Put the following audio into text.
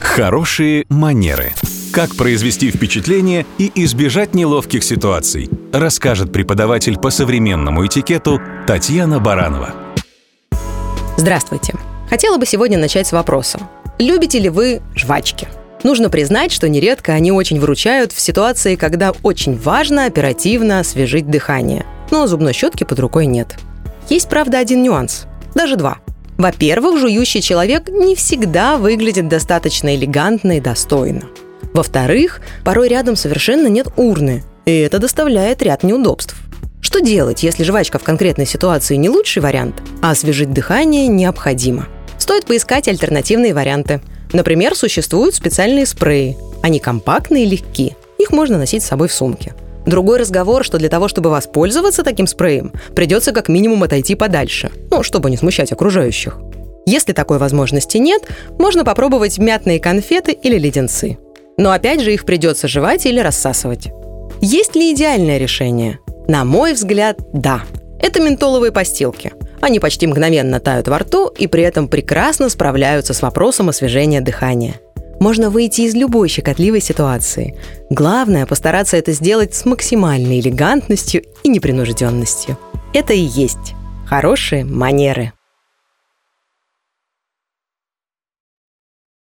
Хорошие манеры. Как произвести впечатление и избежать неловких ситуаций, расскажет преподаватель по современному этикету Татьяна Баранова. Здравствуйте. Хотела бы сегодня начать с вопроса. Любите ли вы жвачки? Нужно признать, что нередко они очень выручают в ситуации, когда очень важно оперативно освежить дыхание. Но зубной щетки под рукой нет. Есть, правда, один нюанс. Даже два – во-первых, жующий человек не всегда выглядит достаточно элегантно и достойно. Во-вторых, порой рядом совершенно нет урны, и это доставляет ряд неудобств. Что делать, если жвачка в конкретной ситуации не лучший вариант, а освежить дыхание необходимо? Стоит поискать альтернативные варианты. Например, существуют специальные спреи. Они компактные и легки. Их можно носить с собой в сумке. Другой разговор, что для того, чтобы воспользоваться таким спреем, придется как минимум отойти подальше, ну, чтобы не смущать окружающих. Если такой возможности нет, можно попробовать мятные конфеты или леденцы. Но опять же их придется жевать или рассасывать. Есть ли идеальное решение? На мой взгляд, да. Это ментоловые постилки. Они почти мгновенно тают во рту и при этом прекрасно справляются с вопросом освежения дыхания – можно выйти из любой щекотливой ситуации. Главное – постараться это сделать с максимальной элегантностью и непринужденностью. Это и есть хорошие манеры.